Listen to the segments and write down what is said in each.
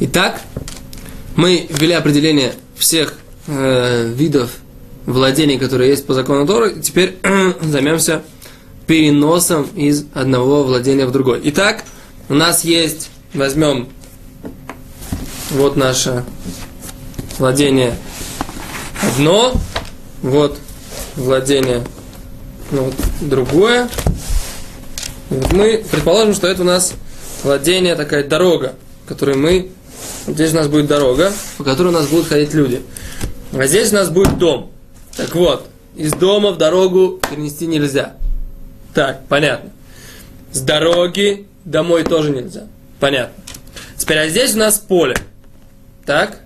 Итак, мы ввели определение всех э, видов владений, которые есть по закону Торы. Теперь займемся переносом из одного владения в другой. Итак, у нас есть, возьмем вот наше владение одно, вот владение ну, вот, другое. И вот мы предположим, что это у нас владение, такая дорога, которой мы... Здесь у нас будет дорога, по которой у нас будут ходить люди. А здесь у нас будет дом. Так вот, из дома в дорогу перенести нельзя. Так, понятно. С дороги домой тоже нельзя. Понятно. Теперь, а здесь у нас поле. Так?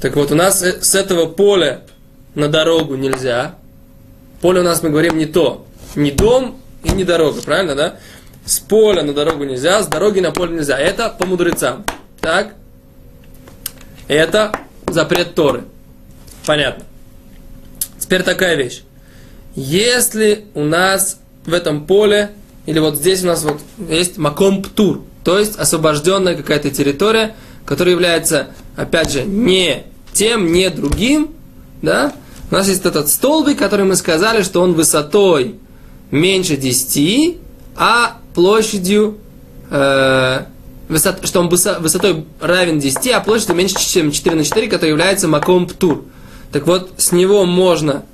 Так вот, у нас э, с этого поля на дорогу нельзя. Поле у нас, мы говорим, не то. Не дом и не дорога, правильно, да? С поля на дорогу нельзя, с дороги на поле нельзя. Это по мудрецам. Так? Это запрет Торы. Понятно. Теперь такая вещь. Если у нас в этом поле, или вот здесь у нас вот есть маком птур, то есть освобожденная какая-то территория, которая является, опять же, не тем, не другим, да, у нас есть этот столбик, который мы сказали, что он высотой меньше 10, а площадью, э, высот, что он высотой равен 10, а площадью меньше, чем 4 на 4, который является маком птур. Так вот, с него можно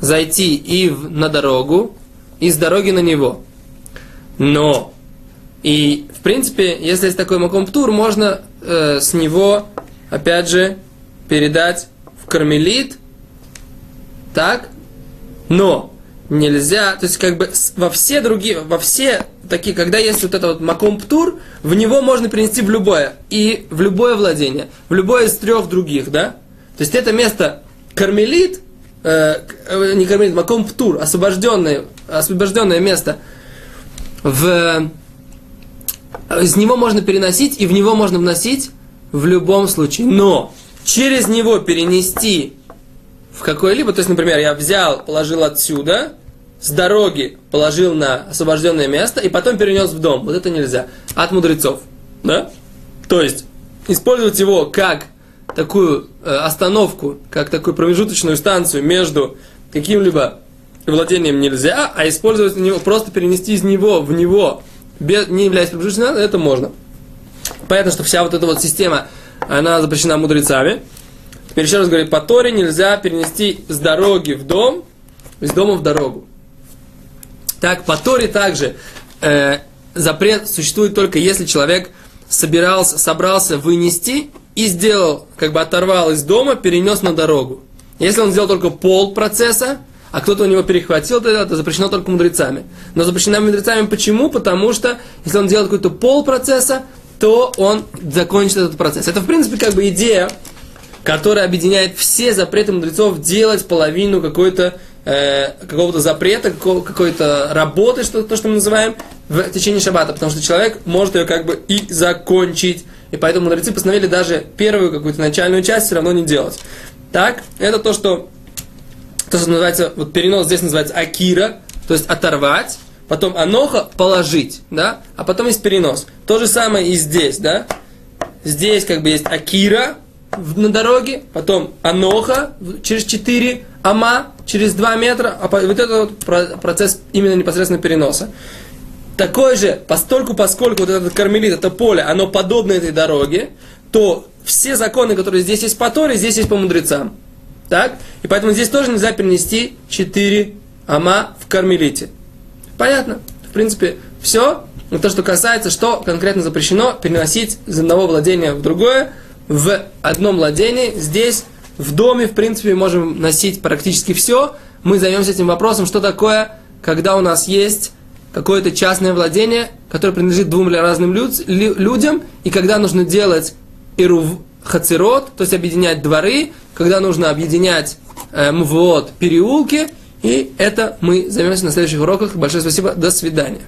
зайти и в, на дорогу, и с дороги на него. Но, и в принципе, если есть такой маком птур, можно э, с него, опять же, передать в кармелит, так, но нельзя, то есть как бы во все другие, во все такие, когда есть вот это вот маком птур, в него можно перенести в любое, и в любое владение, в любое из трех других, да, то есть это место кармелит, э, э, не кармелит, маком птур, освобожденное, освобожденное место, в, из него можно переносить и в него можно вносить в любом случае. Но через него перенести в какое-либо, то есть, например, я взял, положил отсюда, с дороги положил на освобожденное место и потом перенес в дом. Вот это нельзя. От мудрецов. Да? То есть, использовать его как такую э, остановку, как такую промежуточную станцию между каким-либо владением нельзя, а использовать него, просто перенести из него в него, без, не являясь промежуточной, это можно. Понятно, что вся вот эта вот система, она запрещена мудрецами. Теперь еще раз говорю, по Торе нельзя перенести с дороги в дом, из дома в дорогу. Так, по Торе также э, запрет существует только если человек собирался, собрался вынести и сделал, как бы оторвал из дома, перенес на дорогу. Если он сделал только пол процесса, а кто-то у него перехватил, тогда это запрещено только мудрецами. Но запрещено мудрецами почему? Потому что если он делает какой-то пол процесса, то он закончит этот процесс. Это, в принципе, как бы идея, которая объединяет все запреты мудрецов делать половину какой-то э, какого-то запрета, какой-то работы, что, то, что мы называем, в течение шаббата, потому что человек может ее как бы и закончить. И поэтому мудрецы постановили даже первую какую-то начальную часть все равно не делать. Так, это то, что, то, что называется, вот перенос здесь называется акира, то есть оторвать, потом аноха положить, да, а потом есть перенос. То же самое и здесь, да. Здесь как бы есть акира на дороге, потом аноха через 4 ама, через 2 метра, а вот это вот процесс именно непосредственно переноса. Такой же, постольку, поскольку вот этот кармелит, это поле, оно подобно этой дороге, то все законы, которые здесь есть по Торе, здесь есть по мудрецам. Так? И поэтому здесь тоже нельзя перенести 4 ама в кармелите. Понятно? В принципе, все. Но то, что касается, что конкретно запрещено переносить из одного владения в другое, в одном владении. Здесь, в доме, в принципе, можем носить практически все. Мы займемся этим вопросом, что такое, когда у нас есть какое-то частное владение, которое принадлежит двум разным люд, людям, и когда нужно делать ирув хацерот, то есть объединять дворы, когда нужно объединять э, мвот, переулки, и это мы займемся на следующих уроках. Большое спасибо, до свидания.